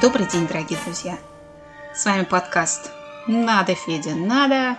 Добрый день, дорогие друзья! С вами подкаст «Надо, Федя, надо!»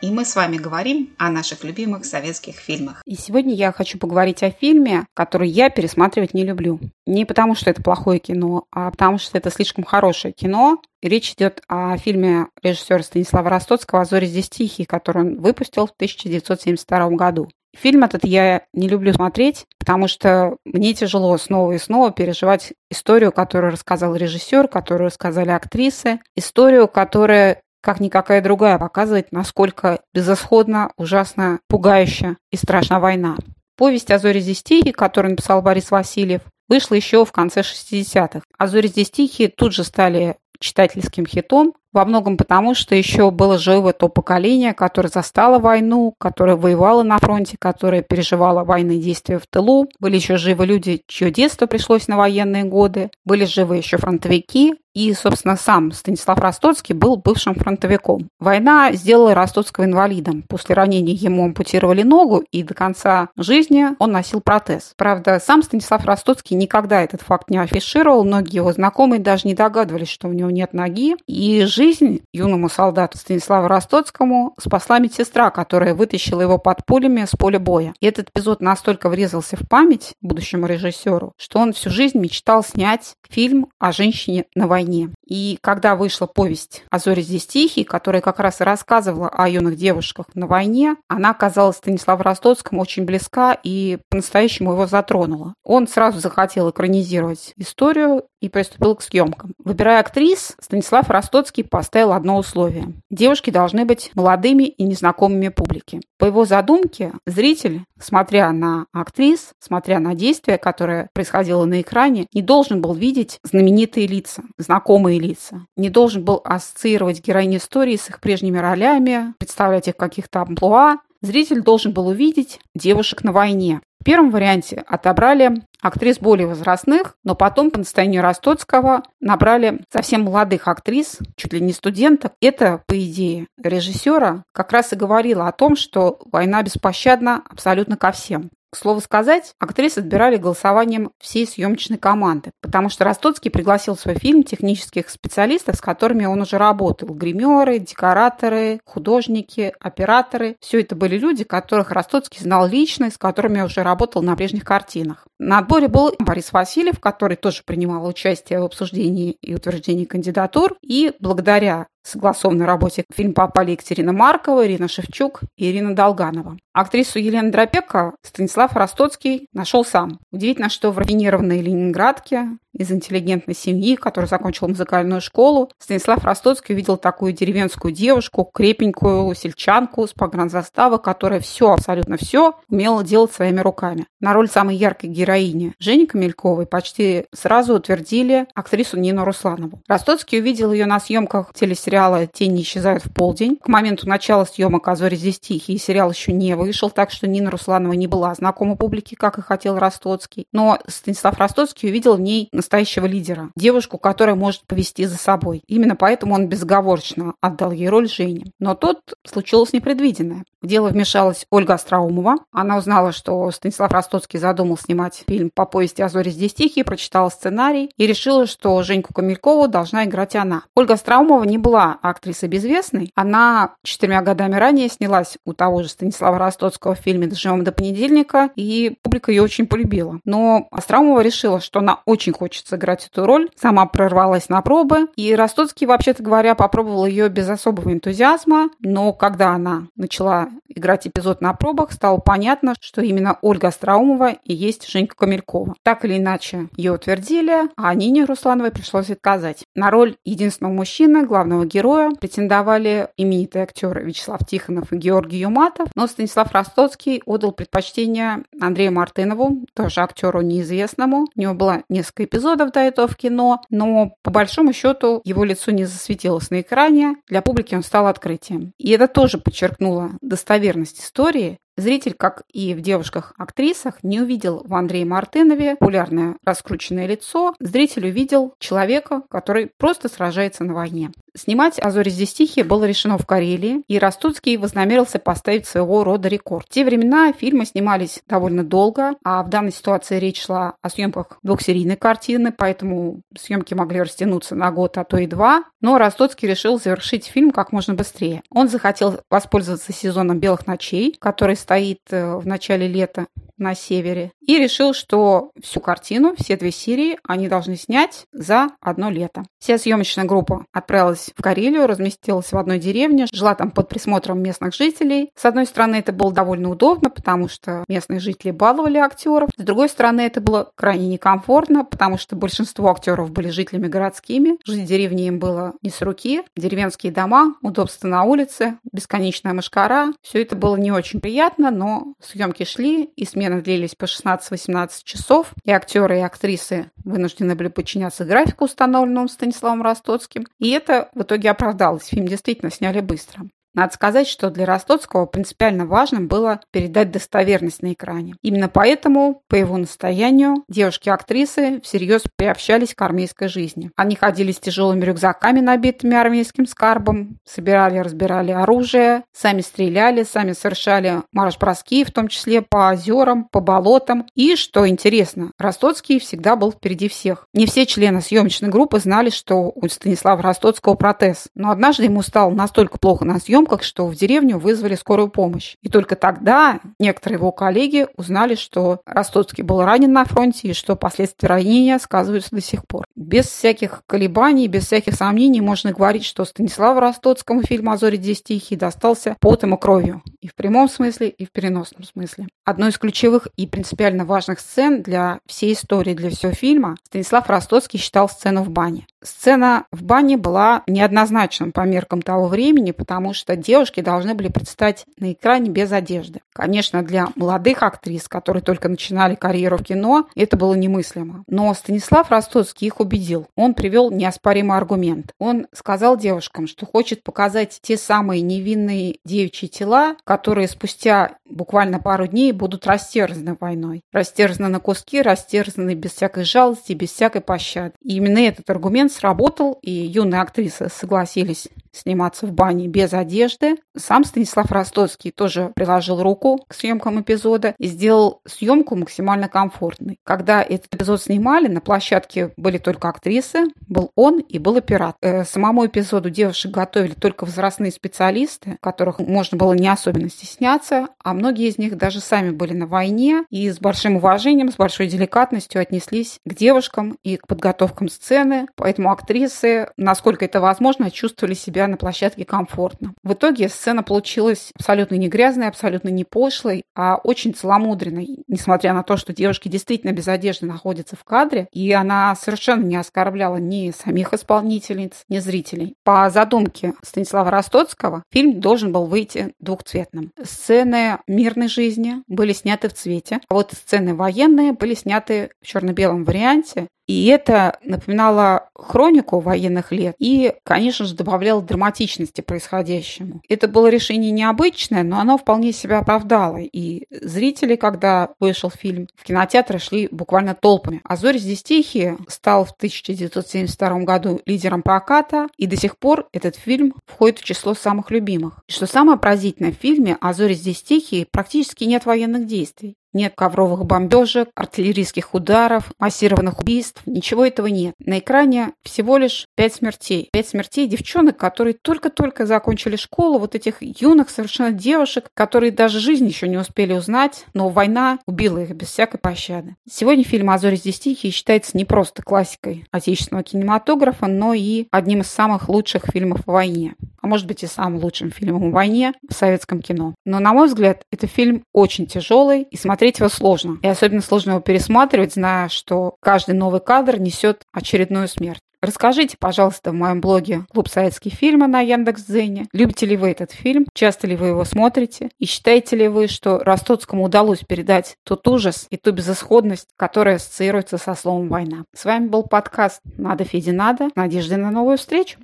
И мы с вами говорим о наших любимых советских фильмах. И сегодня я хочу поговорить о фильме, который я пересматривать не люблю. Не потому, что это плохое кино, а потому, что это слишком хорошее кино. Речь идет о фильме режиссера Станислава Ростоцкого «А зори здесь тихие», который он выпустил в 1972 году. Фильм этот я не люблю смотреть, потому что мне тяжело снова и снова переживать историю, которую рассказал режиссер, которую рассказали актрисы, историю, которая как никакая другая показывает, насколько безысходно, ужасно, пугающе и страшна война. Повесть «А зори здесь тихие», которую написал Борис Васильев, вышла еще в конце 60-х. «А зори здесь тихие» тут же стали читательским хитом, во многом потому, что еще было живо то поколение, которое застало войну, которое воевало на фронте, которое переживало военные действия в тылу. Были еще живы люди, чье детство пришлось на военные годы. Были живы еще фронтовики. И, собственно, сам Станислав Ростоцкий был бывшим фронтовиком. Война сделала Ростоцкого инвалидом. После ранения ему ампутировали ногу, и до конца жизни он носил протез. Правда, сам Станислав Ростоцкий никогда этот факт не афишировал. Многие его знакомые даже не догадывались, что у него нет ноги. И жизнь юному солдату Станиславу Ростоцкому спасла медсестра, которая вытащила его под пулями с поля боя. И этот эпизод настолько врезался в память будущему режиссеру, что он всю жизнь мечтал снять фильм о женщине на войне. И когда вышла повесть «А зори здесь тихие», которая как раз и рассказывала о юных девушках на войне, она оказалась Станиславу Ростоцкому очень близка и по-настоящему его затронула. Он сразу захотел экранизировать историю и приступил к съемкам. Выбирая актрис, Станислав Ростоцкий поставил одно условие. Девушки должны быть молодыми и незнакомыми публике. По его задумке, зритель, смотря на актрис, смотря на действия, которое происходило на экране, не должен был видеть знаменитые лица, знакомые лица. Не должен был ассоциировать героинь истории с их прежними ролями, представлять их каких-то амплуа. Зритель должен был увидеть девушек на войне. В первом варианте отобрали актрис более возрастных, но потом по настоянию Ростоцкого набрали совсем молодых актрис, чуть ли не студенток. Это, по идее режиссера, как раз и говорило о том, что война беспощадна абсолютно ко всем. К слову сказать, актрисы отбирали голосованием всей съемочной команды, потому что Ростоцкий пригласил в свой фильм технических специалистов, с которыми он уже работал. Гримеры, декораторы, художники, операторы. Все это были люди, которых Ростоцкий знал лично с которыми уже работал на прежних картинах. На отборе был Борис Васильев, который тоже принимал участие в обсуждении и утверждении кандидатур. И благодаря согласованной работе фильм попали Екатерина Маркова, Ирина Шевчук и Ирина Долганова. Актрису Елену Дропека Станислав Ростоцкий нашел сам. Удивительно, что в рафинированной Ленинградке из интеллигентной семьи, который закончил музыкальную школу, Станислав Ростоцкий увидел такую деревенскую девушку, крепенькую сельчанку с погранзаставы, которая все, абсолютно все умела делать своими руками. На роль самой яркой героини Жени Камельковой почти сразу утвердили актрису Нину Русланову. Ростоцкий увидел ее на съемках телесериала «Тени исчезают в полдень». К моменту начала съемок «А здесь тихие» сериал еще не вышел, так что Нина Русланова не была знакома публике, как и хотел Ростоцкий. Но Станислав Ростоцкий увидел в ней настоящего лидера, девушку, которая может повести за собой. Именно поэтому он безоговорочно отдал ей роль Жени. Но тут случилось непредвиденное. В дело вмешалась Ольга Остроумова. Она узнала, что Станислав Ростоцкий задумал снимать фильм по повести «А зори здесь тихие», прочитала сценарий и решила, что Женьку Камелькову должна играть она. Ольга Остроумова не была актрисой безвестной. Она четырьмя годами ранее снялась у того же Станислава Ростоцкого в фильме «Доживем до понедельника», и публика ее очень полюбила. Но Остроумова решила, что она очень хочет сыграть эту роль, сама прорвалась на пробы, и Ростоцкий, вообще-то говоря, попробовал ее без особого энтузиазма, но когда она начала играть эпизод на пробах, стало понятно, что именно Ольга Остроумова и есть Женька Камелькова. Так или иначе, ее утвердили, а Нине Руслановой пришлось отказать. На роль единственного мужчины, главного героя, претендовали именитые актеры Вячеслав Тихонов и Георгий Юматов, но Станислав Ростоцкий отдал предпочтение Андрею Мартынову, тоже актеру неизвестному. У него было несколько эпизодов до этого в кино, но по большому счету его лицо не засветилось на экране, для публики он стал открытием. И это тоже подчеркнуло достоверность истории, Зритель, как и в девушках-актрисах, не увидел в Андрее Мартынове популярное раскрученное лицо. Зритель увидел человека, который просто сражается на войне. Снимать «А зори здесь тихие» было решено в Карелии, и Ростоцкий вознамерился поставить своего рода рекорд. В те времена фильмы снимались довольно долго, а в данной ситуации речь шла о съемках двухсерийной картины, поэтому съемки могли растянуться на год, а то и два. Но Ростоцкий решил завершить фильм как можно быстрее. Он захотел воспользоваться сезоном «Белых ночей», который стоит э, в начале лета на севере, и решил, что всю картину, все две серии, они должны снять за одно лето. Вся съемочная группа отправилась в Карелию, разместилась в одной деревне, жила там под присмотром местных жителей. С одной стороны, это было довольно удобно, потому что местные жители баловали актеров. С другой стороны, это было крайне некомфортно, потому что большинство актеров были жителями городскими. Жить в деревне им было не с руки. Деревенские дома, удобство на улице, бесконечная мышкара. Все это было не очень приятно, но съемки шли, и смена смены длились по 16-18 часов, и актеры и актрисы вынуждены были подчиняться графику, установленному Станиславом Ростоцким. И это в итоге оправдалось. Фильм действительно сняли быстро. Надо сказать, что для Ростоцкого принципиально важным было передать достоверность на экране. Именно поэтому, по его настоянию, девушки-актрисы всерьез приобщались к армейской жизни. Они ходили с тяжелыми рюкзаками, набитыми армейским скарбом, собирали, разбирали оружие, сами стреляли, сами совершали марш-броски, в том числе по озерам, по болотам. И, что интересно, Ростоцкий всегда был впереди всех. Не все члены съемочной группы знали, что у Станислава Ростоцкого протез. Но однажды ему стало настолько плохо на съемках, съемках, что в деревню вызвали скорую помощь. И только тогда некоторые его коллеги узнали, что Ростоцкий был ранен на фронте и что последствия ранения сказываются до сих пор. Без всяких колебаний, без всяких сомнений можно говорить, что Станиславу Ростоцкому фильм «А зори здесь тихие» достался потом и кровью. И в прямом смысле, и в переносном смысле. Одной из ключевых и принципиально важных сцен для всей истории, для всего фильма Станислав Ростоцкий считал сцену в бане. Сцена в бане была неоднозначным по меркам того времени, потому что девушки должны были предстать на экране без одежды. Конечно, для молодых актрис, которые только начинали карьеру в кино, это было немыслимо. Но Станислав Ростоцкий их убедил. Он привел неоспоримый аргумент. Он сказал девушкам, что хочет показать те самые невинные девичьи тела, которые спустя буквально пару дней будут растерзаны войной. Растерзаны на куски, растерзаны без всякой жалости, без всякой пощады. И именно этот аргумент сработал, и юные актрисы согласились сниматься в бане без одежды. Сам Станислав Ростоцкий тоже приложил руку к съемкам эпизода и сделал съемку максимально комфортной. Когда этот эпизод снимали, на площадке были только актрисы, был он и был оператор. Э, самому эпизоду девушек готовили только возрастные специалисты, которых можно было не особенно стесняться, а многие из них даже сами были на войне и с большим уважением, с большой деликатностью отнеслись к девушкам и к подготовкам сцены. Поэтому актрисы, насколько это возможно, чувствовали себя себя на площадке комфортно. В итоге сцена получилась абсолютно не грязной, абсолютно не пошлой, а очень целомудренной, несмотря на то, что девушки действительно без одежды находятся в кадре, и она совершенно не оскорбляла ни самих исполнительниц, ни зрителей. По задумке Станислава Ростоцкого фильм должен был выйти двухцветным. Сцены мирной жизни были сняты в цвете, а вот сцены военные были сняты в черно-белом варианте, и это напоминало хронику военных лет и, конечно же, добавляло драматичности происходящему. Это было решение необычное, но оно вполне себя оправдало. И зрители, когда вышел фильм, в кинотеатры шли буквально толпами. «А зори здесь тихие» стал в 1972 году лидером проката, и до сих пор этот фильм входит в число самых любимых. И что самое поразительное в фильме «А зори здесь тихие» практически нет военных действий. Нет ковровых бомбежек, артиллерийских ударов, массированных убийств. Ничего этого нет. На экране всего лишь пять смертей. Пять смертей девчонок, которые только-только закончили школу. Вот этих юных совершенно девушек, которые даже жизнь еще не успели узнать, но война убила их без всякой пощады. Сегодня фильм «А зори здесь тихие» считается не просто классикой отечественного кинематографа, но и одним из самых лучших фильмов о войне. А может быть и самым лучшим фильмом о войне в советском кино. Но, на мой взгляд, это фильм очень тяжелый и смотреть смотреть его сложно. И особенно сложно его пересматривать, зная, что каждый новый кадр несет очередную смерть. Расскажите, пожалуйста, в моем блоге «Клуб советских фильмов» на Яндекс.Дзене, любите ли вы этот фильм, часто ли вы его смотрите, и считаете ли вы, что Ростоцкому удалось передать тот ужас и ту безысходность, которая ассоциируется со словом «война». С вами был подкаст «Надо, Феди, надо». Надежды на новую встречу.